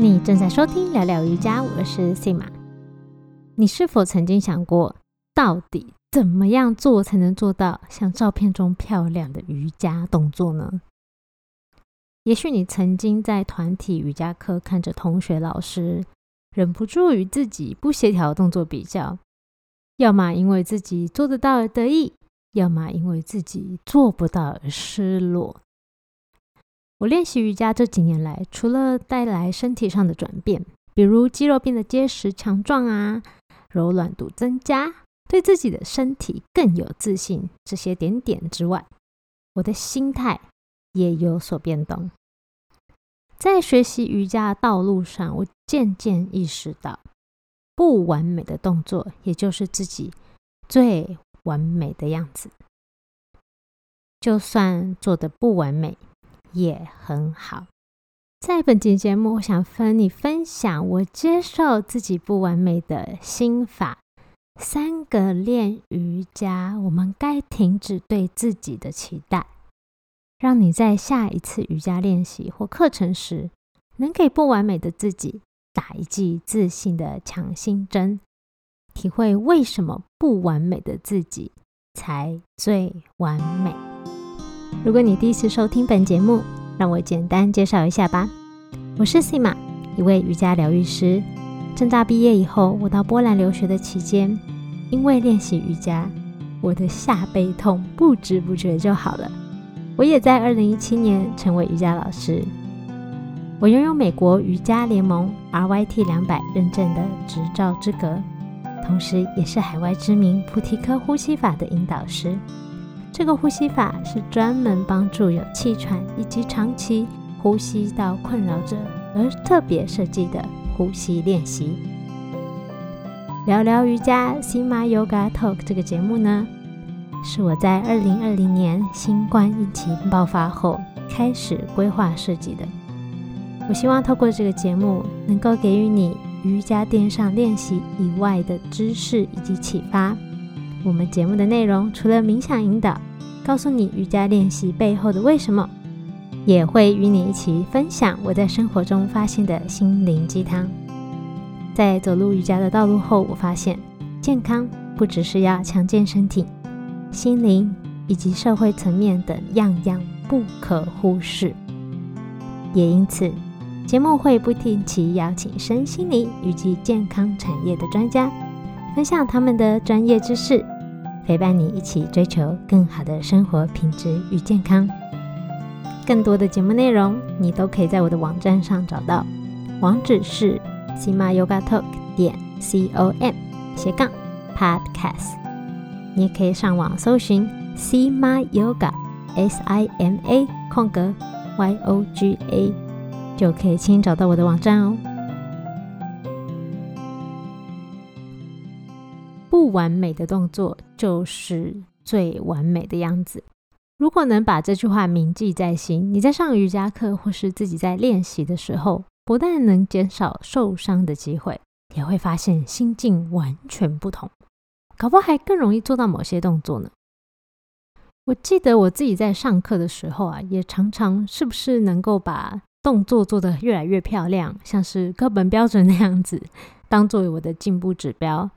你正在收听聊聊瑜伽，我是 Sima。你是否曾经想过，到底怎么样做才能做到像照片中漂亮的瑜伽动作呢？也许你曾经在团体瑜伽课看着同学、老师，忍不住与自己不协调的动作比较，要么因为自己做得到而得意，要么因为自己做不到而失落。我练习瑜伽这几年来，除了带来身体上的转变，比如肌肉变得结实强壮啊，柔软度增加，对自己的身体更有自信这些点点之外，我的心态也有所变动。在学习瑜伽的道路上，我渐渐意识到，不完美的动作，也就是自己最完美的样子。就算做的不完美。也很好。在本期节目，我想分你分享我接受自己不完美的心法。三个练瑜伽，我们该停止对自己的期待，让你在下一次瑜伽练习或课程时，能给不完美的自己打一剂自信的强心针，体会为什么不完美的自己才最完美。如果你第一次收听本节目，让我简单介绍一下吧。我是 Sima，一位瑜伽疗愈师。正大毕业以后，我到波兰留学的期间，因为练习瑜伽，我的下背痛不知不觉就好了。我也在2017年成为瑜伽老师。我拥有美国瑜伽联盟 RYT 两百认证的执照资格，同时也是海外知名菩提科呼吸法的引导师。这个呼吸法是专门帮助有气喘以及长期呼吸道困扰者而特别设计的呼吸练习。聊聊瑜伽 Sima Yoga Talk 这个节目呢，是我在二零二零年新冠疫情爆发后开始规划设计的。我希望透过这个节目，能够给予你瑜伽垫上练习以外的知识以及启发。我们节目的内容除了冥想引导，告诉你瑜伽练习背后的为什么，也会与你一起分享我在生活中发现的心灵鸡汤。在走入瑜伽的道路后，我发现健康不只是要强健身体，心灵以及社会层面等样样不可忽视。也因此，节目会不定期邀请身心灵以及健康产业的专家。分享他们的专业知识，陪伴你一起追求更好的生活品质与健康。更多的节目内容，你都可以在我的网站上找到，网址是 sima yoga talk 点 c o m 斜杠 podcast。你也可以上网搜寻 sima yoga s i m a 空格 y o g a，就可以轻易找到我的网站哦。不完美的动作就是最完美的样子。如果能把这句话铭记在心，你在上瑜伽课或是自己在练习的时候，不但能减少受伤的机会，也会发现心境完全不同，搞不好还更容易做到某些动作呢。我记得我自己在上课的时候啊，也常常是不是能够把动作做得越来越漂亮，像是课本标准那样子，当作为我的进步指标。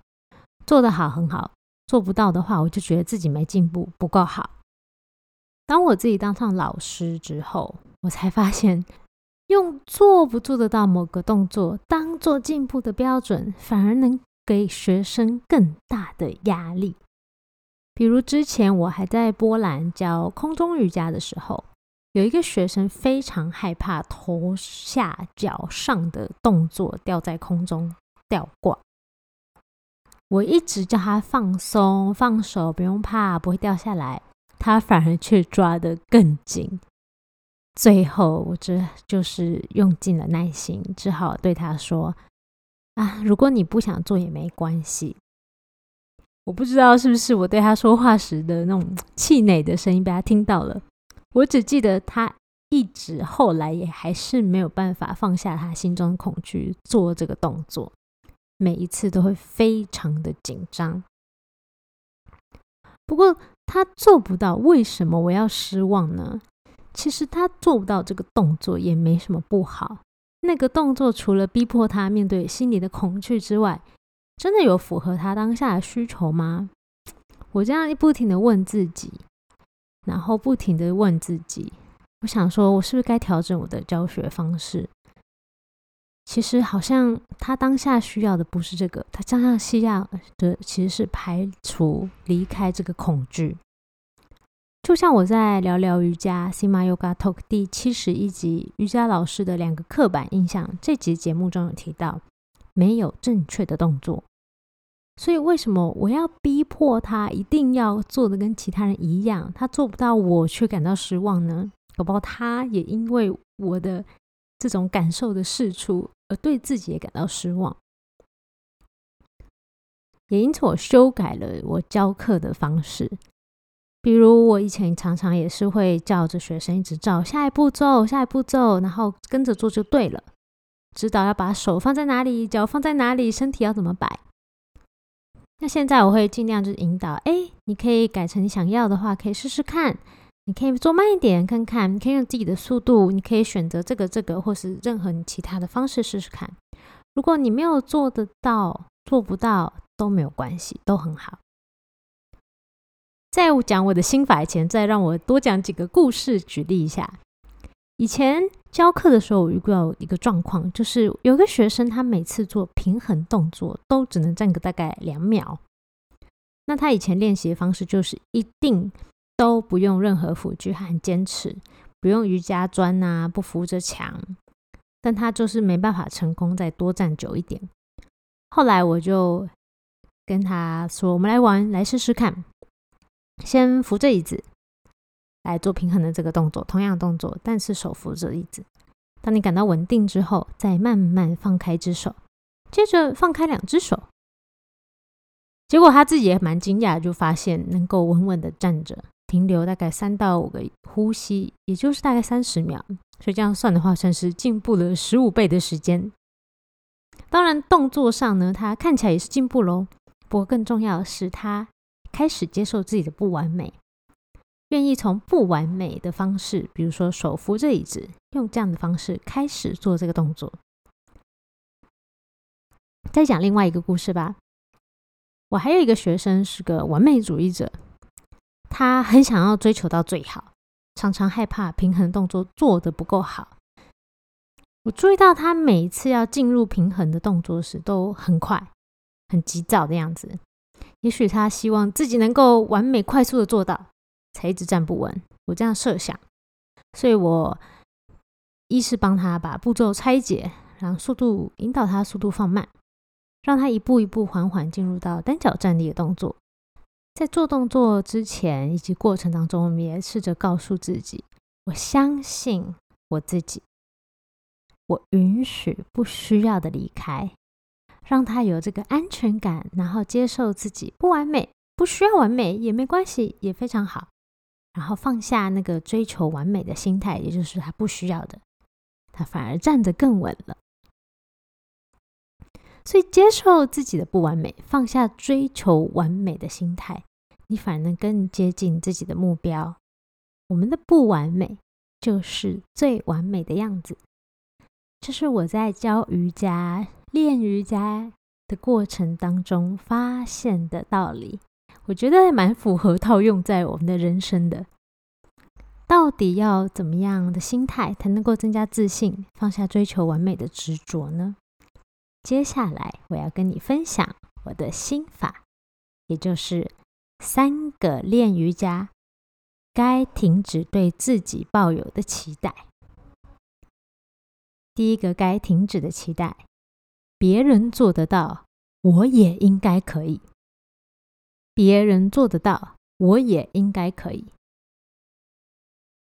做得好很好，做不到的话，我就觉得自己没进步，不够好。当我自己当上老师之后，我才发现，用做不做得到某个动作当做进步的标准，反而能给学生更大的压力。比如之前我还在波兰教空中瑜伽的时候，有一个学生非常害怕头下脚上的动作掉在空中吊挂。我一直叫他放松、放手，不用怕，不会掉下来。他反而却抓得更紧。最后，我这就是用尽了耐心，只好对他说：“啊，如果你不想做也没关系。”我不知道是不是我对他说话时的那种气馁的声音被他听到了。我只记得他一直后来也还是没有办法放下他心中的恐惧，做这个动作。每一次都会非常的紧张，不过他做不到，为什么我要失望呢？其实他做不到这个动作也没什么不好，那个动作除了逼迫他面对心里的恐惧之外，真的有符合他当下的需求吗？我这样不停的问自己，然后不停的问自己，我想说，我是不是该调整我的教学方式？其实好像他当下需要的不是这个，他当下需要的其实是排除、离开这个恐惧。就像我在聊聊瑜伽 Sima Yoga Talk 第七十一集瑜伽老师的两个刻板印象这集节目中有提到，没有正确的动作。所以为什么我要逼迫他一定要做的跟其他人一样？他做不到，我却感到失望呢？宝宝他也因为我的这种感受的释出，而对自己也感到失望。也因此，我修改了我教课的方式。比如，我以前常常也是会叫着学生一直照下一步骤，下一步骤，然后跟着做就对了。指导要把手放在哪里，脚放在哪里，身体要怎么摆。那现在我会尽量就是引导，哎，你可以改成你想要的话，可以试试看。你可以做慢一点看看，你可以用自己的速度，你可以选择这个这个，或是任何你其他的方式试试看。如果你没有做得到，做不到都没有关系，都很好。在我讲我的心法以前，再让我多讲几个故事，举例一下。以前教课的时候，我遇到一个状况，就是有个学生，他每次做平衡动作都只能站个大概两秒。那他以前练习的方式就是一定都不用任何辅具，他很坚持，不用瑜伽砖啊，不扶着墙。但他就是没办法成功再多站久一点。后来我就跟他说：“我们来玩，来试试看，先扶着椅子。”来做平衡的这个动作，同样动作，但是手扶着椅子。当你感到稳定之后，再慢慢放开一只手，接着放开两只手。结果他自己也蛮惊讶，就发现能够稳稳的站着，停留大概三到五个呼吸，也就是大概三十秒。所以这样算的话，算是进步了十五倍的时间。当然，动作上呢，他看起来也是进步喽。不过更重要的是，他开始接受自己的不完美。愿意从不完美的方式，比如说手扶着椅子，用这样的方式开始做这个动作。再讲另外一个故事吧。我还有一个学生是个完美主义者，他很想要追求到最好，常常害怕平衡动作做的不够好。我注意到他每次要进入平衡的动作时都很快、很急躁的样子。也许他希望自己能够完美、快速的做到。才一直站不稳，我这样设想，所以我一是帮他把步骤拆解，然后速度引导他速度放慢，让他一步一步缓缓进入到单脚站立的动作。在做动作之前以及过程当中，我们也试着告诉自己：我相信我自己，我允许不需要的离开，让他有这个安全感，然后接受自己不完美，不需要完美也没关系，也非常好。然后放下那个追求完美的心态，也就是他不需要的，他反而站得更稳了。所以接受自己的不完美，放下追求完美的心态，你反而能更接近自己的目标。我们的不完美就是最完美的样子。这是我在教瑜伽、练瑜伽的过程当中发现的道理。我觉得蛮符合套用在我们的人生的。到底要怎么样的心态才能够增加自信，放下追求完美的执着呢？接下来我要跟你分享我的心法，也就是三个练瑜伽该停止对自己抱有的期待。第一个该停止的期待，别人做得到，我也应该可以。别人做得到，我也应该可以。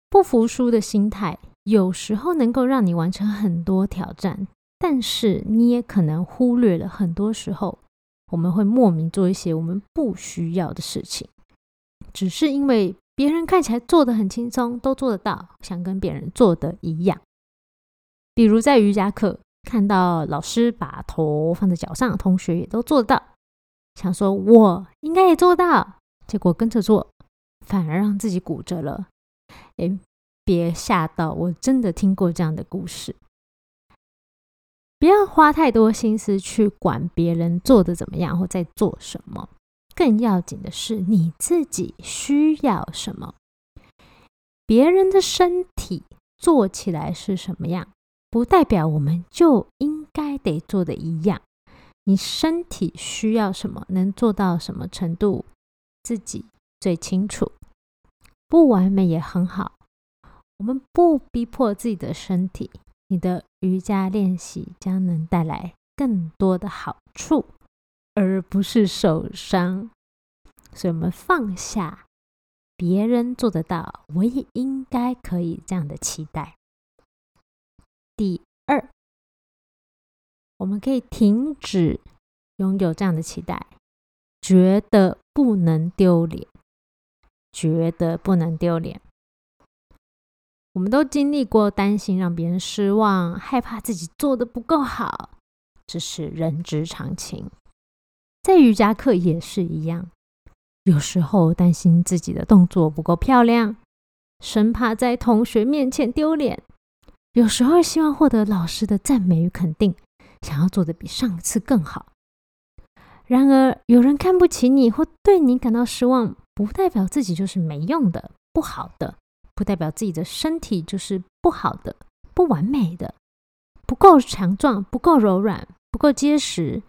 不服输的心态有时候能够让你完成很多挑战，但是你也可能忽略了很多时候，我们会莫名做一些我们不需要的事情，只是因为别人看起来做的很轻松，都做得到，想跟别人做的一样。比如在瑜伽课看到老师把头放在脚上，同学也都做得到。想说，我应该也做到，结果跟着做，反而让自己骨折了。哎，别吓到，我真的听过这样的故事。不要花太多心思去管别人做的怎么样或在做什么，更要紧的是你自己需要什么。别人的身体做起来是什么样，不代表我们就应该得做的一样。你身体需要什么，能做到什么程度，自己最清楚。不完美也很好，我们不逼迫自己的身体。你的瑜伽练习将能带来更多的好处，而不是受伤。所以，我们放下别人做得到，我也应该可以这样的期待。第二，我们可以停止拥有这样的期待，觉得不能丢脸，觉得不能丢脸。我们都经历过担心让别人失望，害怕自己做的不够好，这是人之常情。在瑜伽课也是一样，有时候担心自己的动作不够漂亮，生怕在同学面前丢脸；有时候希望获得老师的赞美与肯定，想要做的比上次更好。然而，有人看不起你或对你感到失望，不代表自己就是没用的、不好的。不代表自己的身体就是不好的、不完美的、不够强壮、不够柔软、不够结实。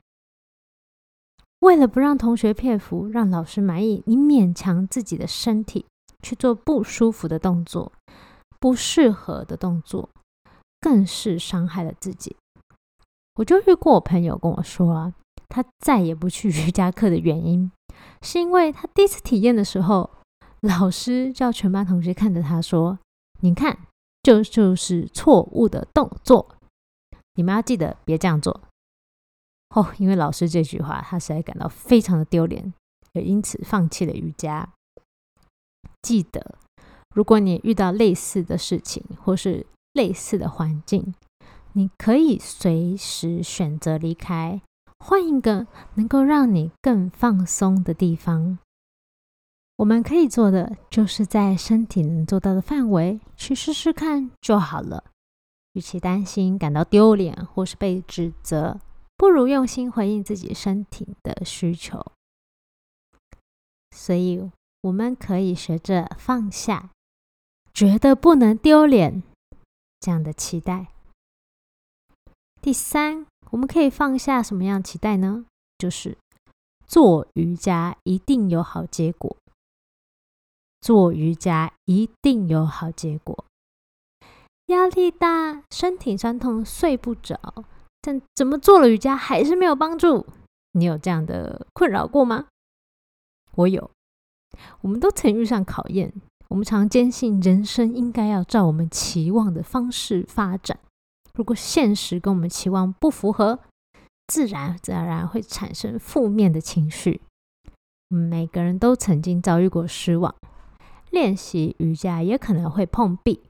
为了不让同学佩服、让老师满意，你勉强自己的身体去做不舒服的动作、不适合的动作，更是伤害了自己。我就遇过我朋友跟我说啊，他再也不去瑜伽课的原因，是因为他第一次体验的时候。老师叫全班同学看着他说：“你看，这就是错误的动作，你们要记得别这样做。”哦，因为老师这句话，他实在感到非常的丢脸，也因此放弃了瑜伽。记得，如果你遇到类似的事情或是类似的环境，你可以随时选择离开，换一个能够让你更放松的地方。我们可以做的，就是在身体能做到的范围去试试看就好了。与其担心感到丢脸或是被指责，不如用心回应自己身体的需求。所以，我们可以学着放下，觉得不能丢脸这样的期待。第三，我们可以放下什么样期待呢？就是做瑜伽一定有好结果。做瑜伽一定有好结果。压力大，身体酸痛，睡不着，但怎么做了瑜伽还是没有帮助？你有这样的困扰过吗？我有。我们都曾遇上考验。我们常坚信人生应该要照我们期望的方式发展。如果现实跟我们期望不符合，自然自然而然会产生负面的情绪。每个人都曾经遭遇过失望。练习瑜伽也可能会碰壁，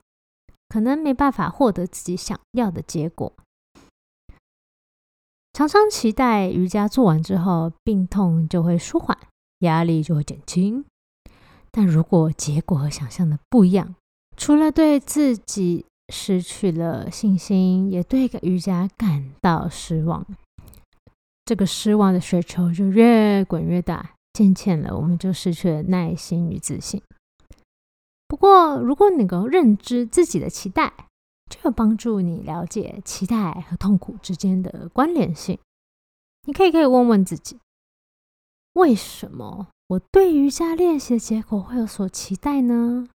可能没办法获得自己想要的结果。常常期待瑜伽做完之后，病痛就会舒缓，压力就会减轻。但如果结果和想象的不一样，除了对自己失去了信心，也对个瑜伽感到失望，这个失望的雪球就越滚越大，渐渐了，我们就失去了耐心与自信。不过，如果能够认知自己的期待，就有帮助你了解期待和痛苦之间的关联性。你可以可以问问自己：为什么我对瑜伽练习的结果会有所期待呢？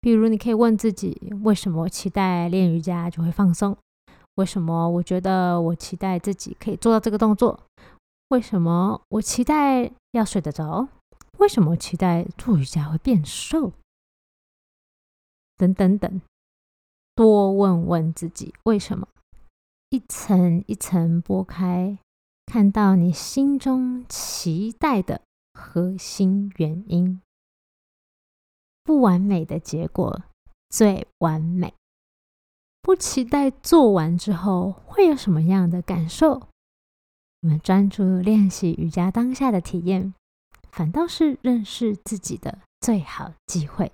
比如，你可以问自己：为什么我期待练瑜伽就会放松？为什么我觉得我期待自己可以做到这个动作？为什么我期待要睡得着？为什么期待做瑜伽会变瘦？等等等，多问问自己为什么，一层一层剥开，看到你心中期待的核心原因。不完美的结果最完美，不期待做完之后会有什么样的感受。我们专注练习瑜伽当下的体验，反倒是认识自己的最好机会。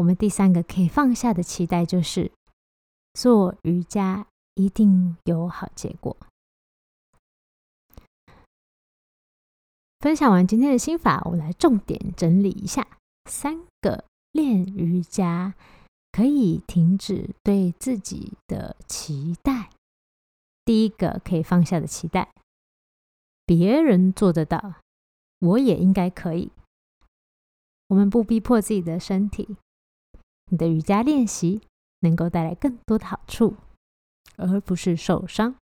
我们第三个可以放下的期待，就是做瑜伽一定有好结果。分享完今天的心法，我来重点整理一下三个练瑜伽可以停止对自己的期待。第一个可以放下的期待，别人做得到，我也应该可以。我们不逼迫自己的身体，你的瑜伽练习能够带来更多的好处，而不是受伤。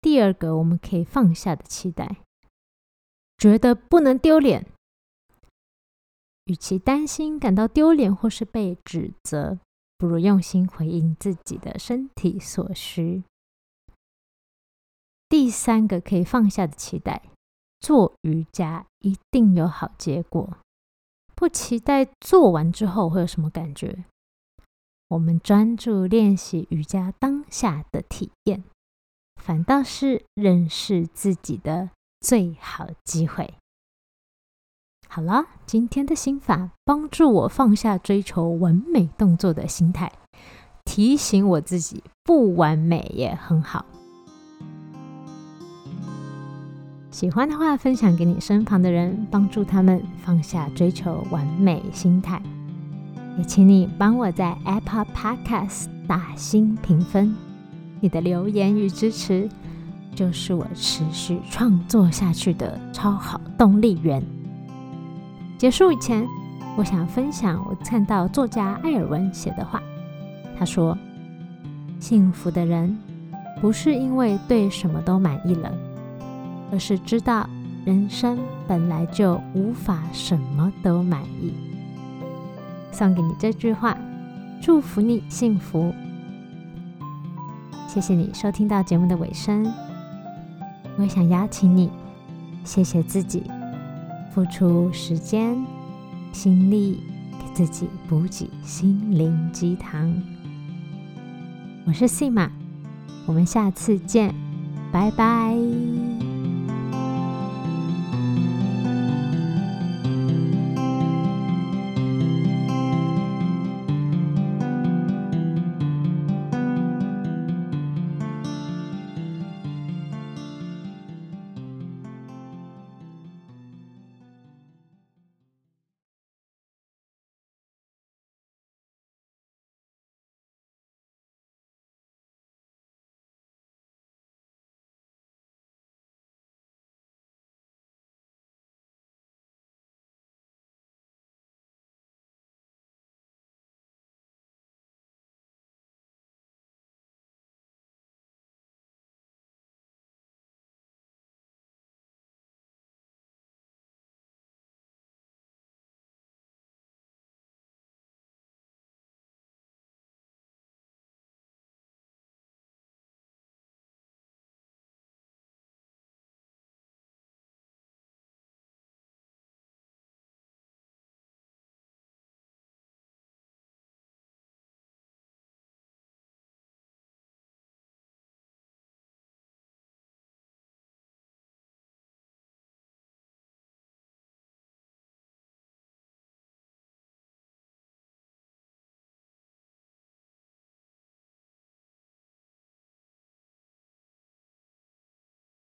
第二个，我们可以放下的期待。觉得不能丢脸，与其担心感到丢脸或是被指责，不如用心回应自己的身体所需。第三个可以放下的期待，做瑜伽一定有好结果，不期待做完之后会有什么感觉。我们专注练习瑜伽当下的体验，反倒是认识自己的。最好机会。好了，今天的心法帮助我放下追求完美动作的心态，提醒我自己不完美也很好。喜欢的话，分享给你身旁的人，帮助他们放下追求完美心态。也请你帮我在 Apple Podcast 打新评分，你的留言与支持。就是我持续创作下去的超好动力源。结束以前，我想分享我看到作家艾尔文写的话。他说：“幸福的人不是因为对什么都满意了，而是知道人生本来就无法什么都满意。”送给你这句话，祝福你幸福。谢谢你收听到节目的尾声。我也想邀请你，谢谢自己，付出时间、心力，给自己补给心灵鸡汤。我是 C 马，我们下次见，拜拜。